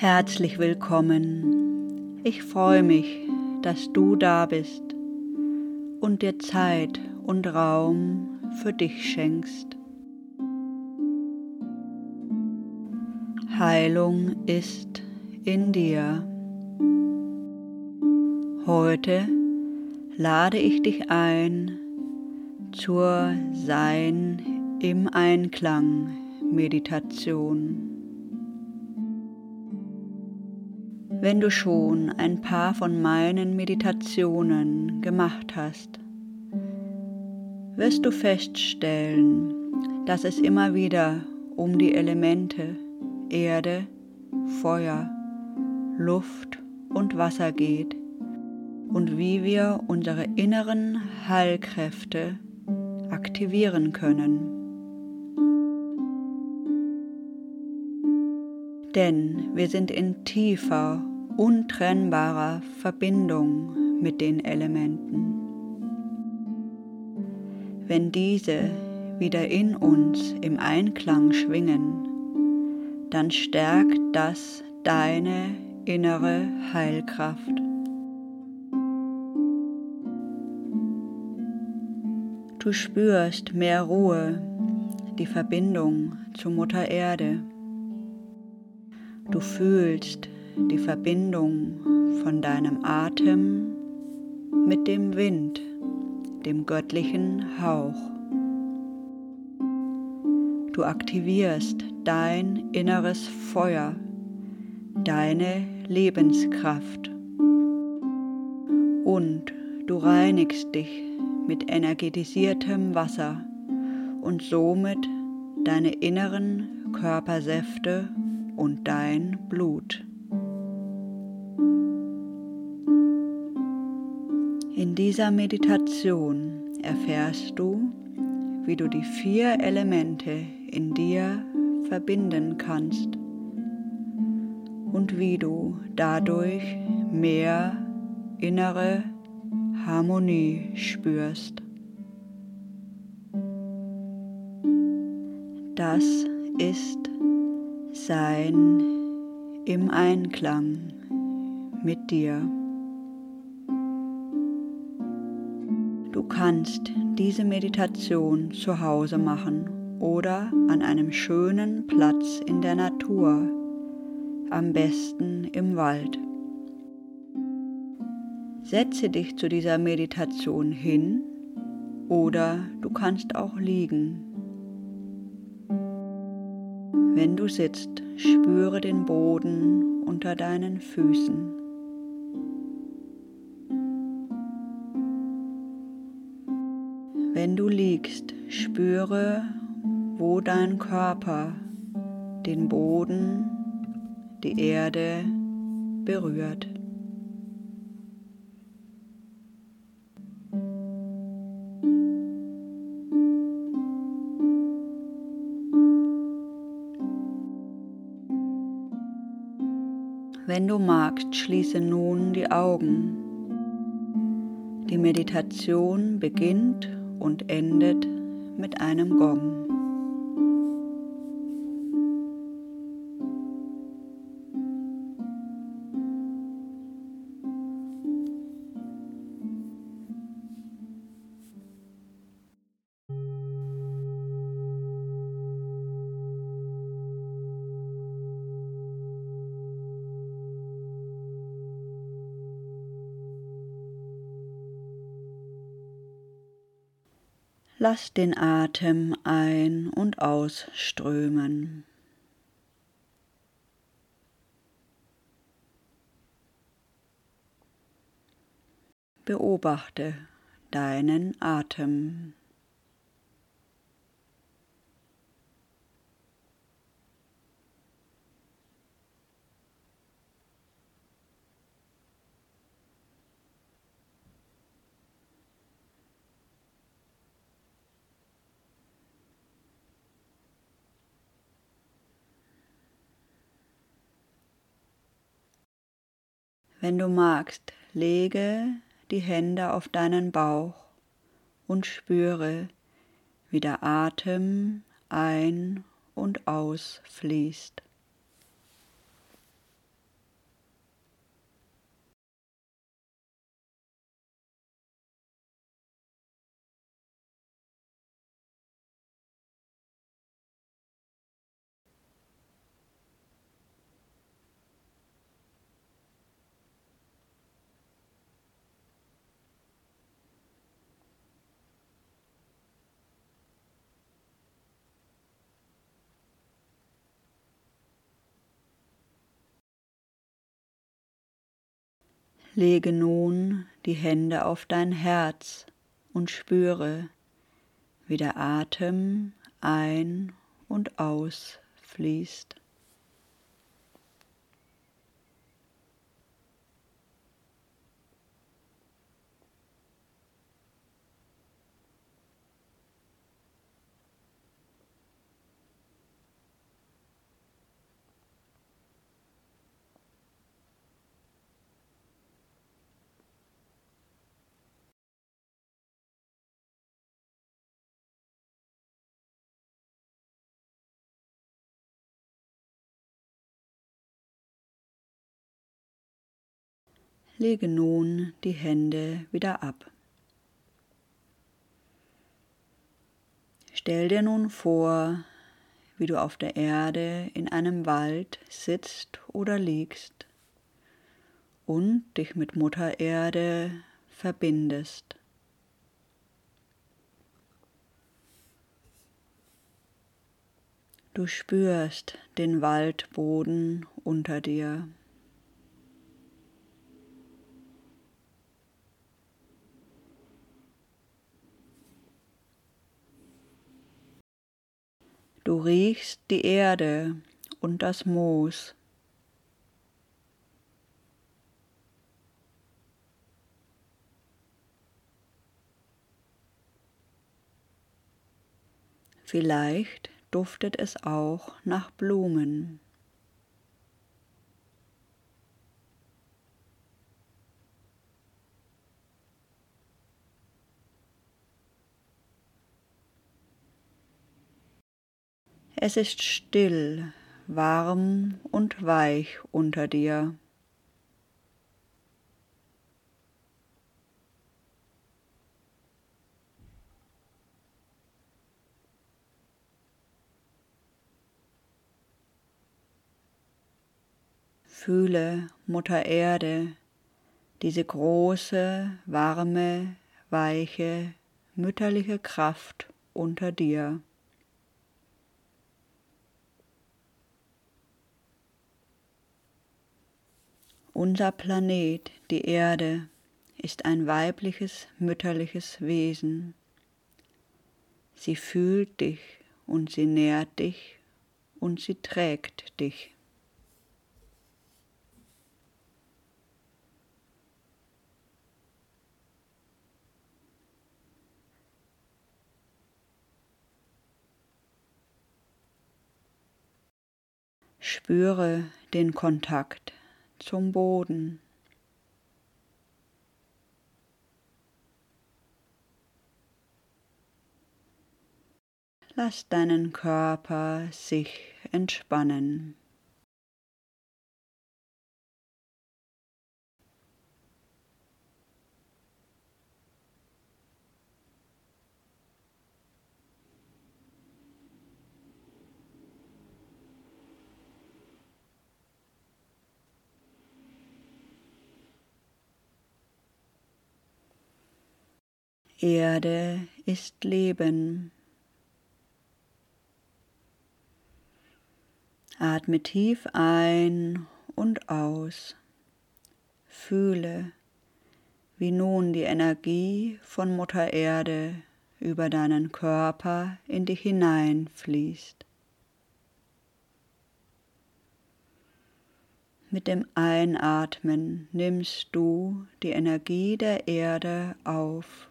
Herzlich willkommen. Ich freue mich, dass du da bist und dir Zeit und Raum für dich schenkst. Heilung ist in dir. Heute lade ich dich ein zur Sein im Einklang Meditation. Wenn du schon ein paar von meinen Meditationen gemacht hast, wirst du feststellen, dass es immer wieder um die Elemente Erde, Feuer, Luft und Wasser geht und wie wir unsere inneren Heilkräfte aktivieren können. Denn wir sind in tiefer, untrennbarer Verbindung mit den Elementen. Wenn diese wieder in uns im Einklang schwingen, dann stärkt das deine innere Heilkraft. Du spürst mehr Ruhe, die Verbindung zu Mutter Erde. Du fühlst die Verbindung von deinem Atem mit dem Wind, dem göttlichen Hauch. Du aktivierst dein inneres Feuer, deine Lebenskraft und du reinigst dich mit energetisiertem Wasser und somit deine inneren Körpersäfte und dein Blut. In dieser Meditation erfährst du, wie du die vier Elemente in dir verbinden kannst und wie du dadurch mehr innere Harmonie spürst. Das ist Sein im Einklang mit dir. Du kannst diese Meditation zu Hause machen oder an einem schönen Platz in der Natur, am besten im Wald. Setze dich zu dieser Meditation hin oder du kannst auch liegen. Wenn du sitzt, spüre den Boden unter deinen Füßen. Wenn du liegst, spüre wo dein Körper den Boden, die Erde berührt. Du magst, schließe nun die Augen. Die Meditation beginnt und endet mit einem Gong. Lass den Atem ein- und ausströmen. Beobachte deinen Atem. Wenn du magst, lege die Hände auf deinen Bauch und spüre, wie der Atem ein und aus fließt. Lege nun die Hände auf dein Herz und spüre, wie der Atem ein und aus fließt. Lege nun die Hände wieder ab. Stell dir nun vor, wie du auf der Erde in einem Wald sitzt oder liegst und dich mit Mutter Erde verbindest. Du spürst den Waldboden unter dir. Du riechst die Erde und das Moos. Vielleicht duftet es auch nach Blumen. Es ist still, warm und weich unter dir. Fühle Mutter Erde, diese große, warme, weiche, mütterliche Kraft unter dir. Unser Planet, die Erde, ist ein weibliches, mütterliches Wesen. Sie fühlt dich und sie nährt dich und sie trägt dich. Spüre den Kontakt zum Boden. Lass deinen Körper sich entspannen. Erde ist Leben. Atme tief ein und aus. Fühle, wie nun die Energie von Mutter Erde über deinen Körper in dich hineinfließt. Mit dem Einatmen nimmst du die Energie der Erde auf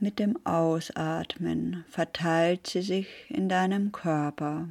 Mit dem Ausatmen verteilt sie sich in deinem Körper.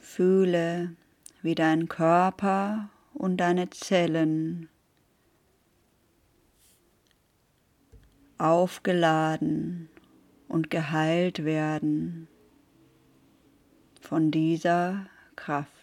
Fühle, wie dein Körper und deine Zellen aufgeladen und geheilt werden von dieser Kraft.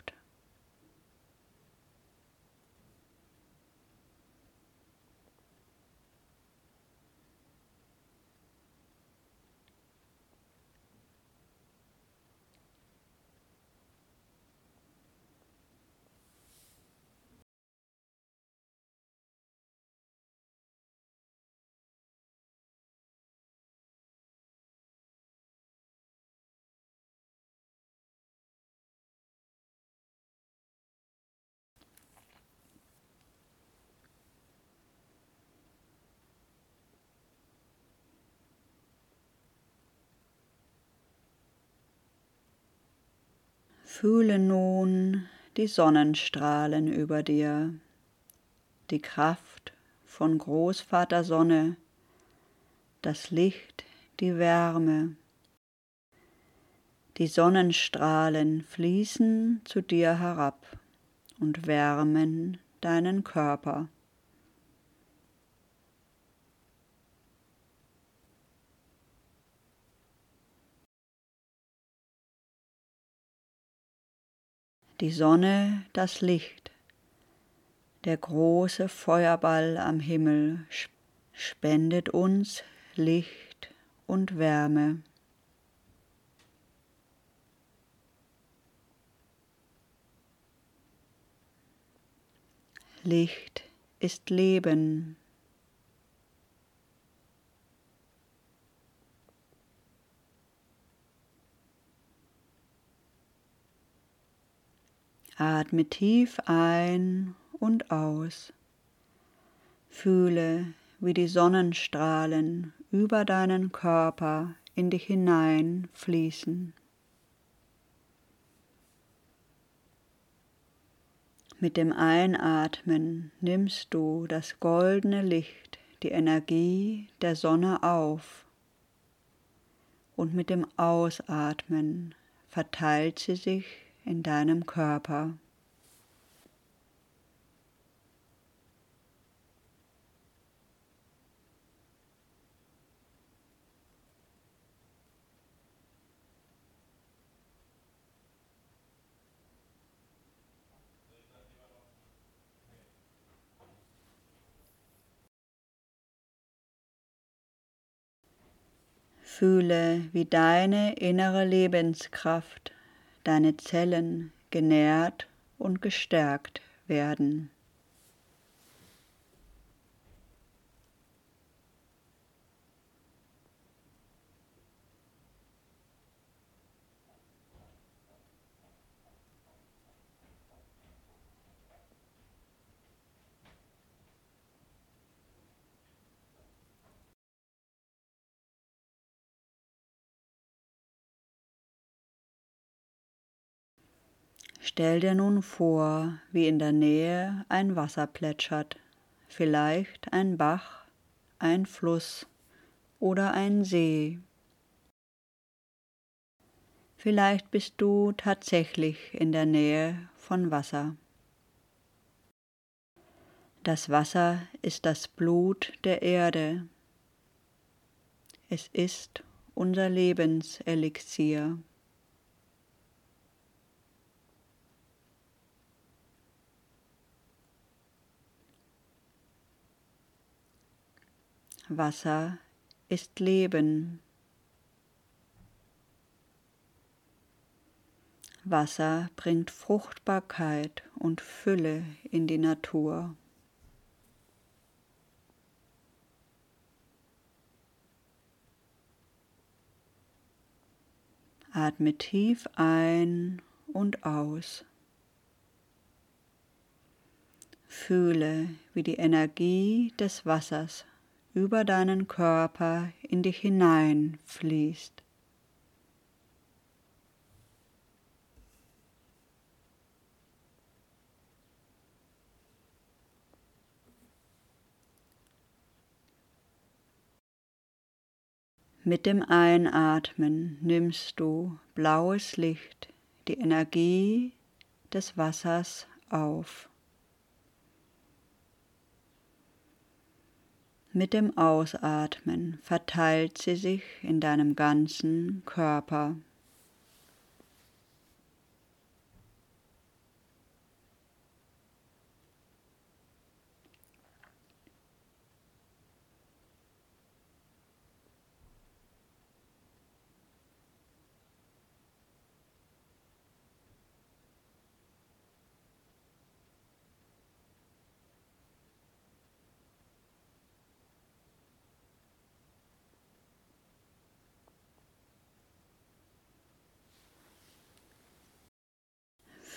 Fühle nun die Sonnenstrahlen über dir, die Kraft von Großvater Sonne, das Licht, die Wärme. Die Sonnenstrahlen fließen zu dir herab und wärmen deinen Körper. Die Sonne, das Licht, der große Feuerball am Himmel spendet uns Licht und Wärme. Licht ist Leben. Atme tief ein und aus. Fühle, wie die Sonnenstrahlen über deinen Körper in dich hinein fließen. Mit dem Einatmen nimmst du das goldene Licht, die Energie der Sonne auf und mit dem Ausatmen verteilt sie sich in deinem Körper. Fühle, wie deine innere Lebenskraft, deine Zellen genährt und gestärkt werden. Stell dir nun vor, wie in der Nähe ein Wasser plätschert, vielleicht ein Bach, ein Fluss oder ein See. Vielleicht bist du tatsächlich in der Nähe von Wasser. Das Wasser ist das Blut der Erde. Es ist unser Lebenselixier. Wasser ist Leben. Wasser bringt Fruchtbarkeit und Fülle in die Natur. Atme tief ein und aus. Fühle, wie die Energie des Wassers über deinen Körper in dich hinein fließt. Mit dem Einatmen nimmst du blaues Licht, die Energie des Wassers auf. Mit dem Ausatmen verteilt sie sich in deinem ganzen Körper.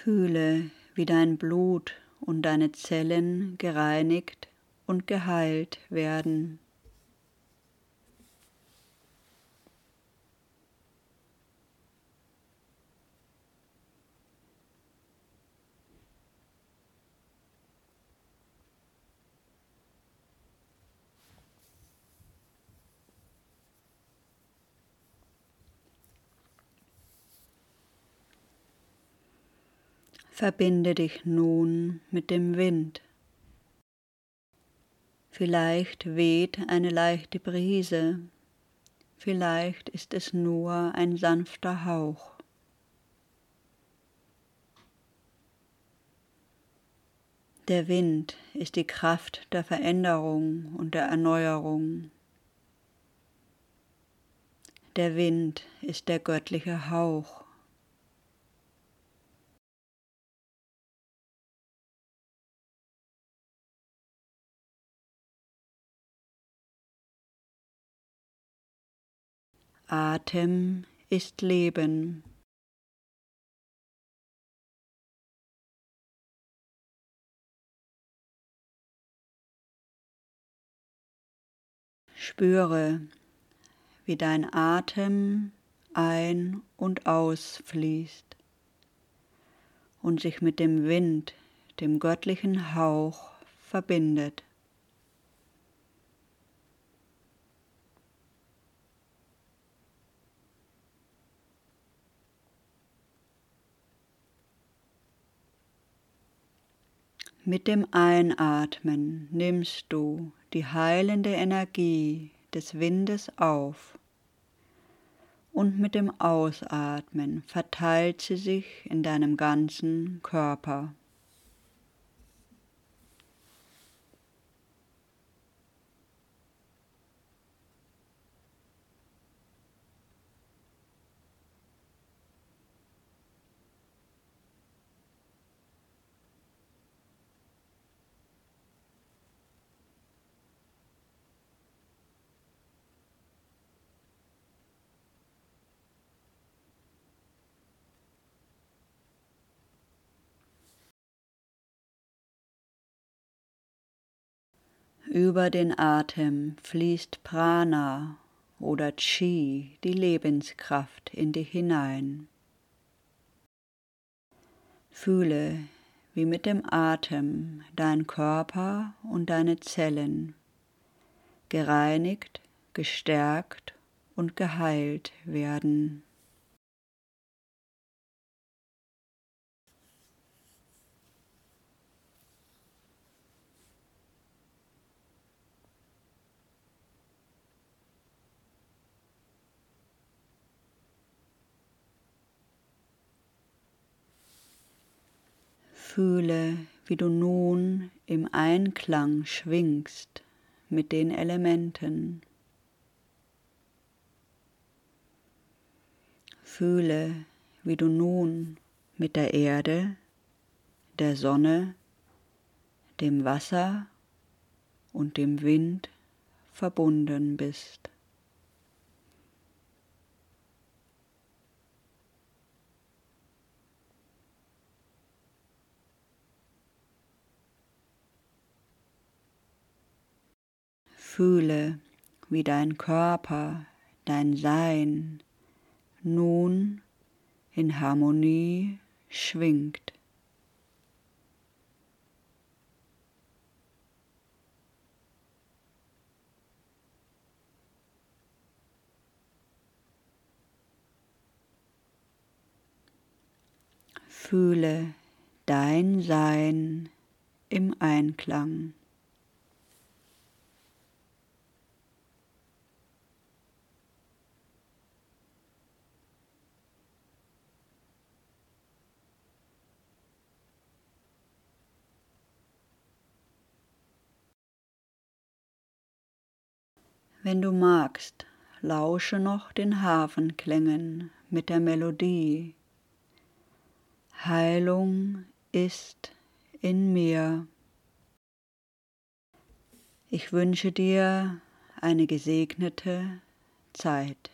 Fühle, wie dein Blut und deine Zellen gereinigt und geheilt werden. Verbinde dich nun mit dem Wind. Vielleicht weht eine leichte Brise, vielleicht ist es nur ein sanfter Hauch. Der Wind ist die Kraft der Veränderung und der Erneuerung. Der Wind ist der göttliche Hauch. Atem ist Leben. Spüre, wie dein Atem ein- und ausfließt und sich mit dem Wind, dem göttlichen Hauch verbindet. Mit dem Einatmen nimmst du die heilende Energie des Windes auf und mit dem Ausatmen verteilt sie sich in deinem ganzen Körper. Über den Atem fließt Prana oder Chi, die Lebenskraft, in dich hinein. Fühle, wie mit dem Atem dein Körper und deine Zellen gereinigt, gestärkt und geheilt werden. Fühle, wie du nun im Einklang schwingst mit den Elementen. Fühle, wie du nun mit der Erde, der Sonne, dem Wasser und dem Wind verbunden bist. Fühle, wie dein Körper, dein Sein nun in Harmonie schwingt. Fühle dein Sein im Einklang. Wenn du magst, lausche noch den Hafenklängen mit der Melodie. Heilung ist in mir. Ich wünsche dir eine gesegnete Zeit.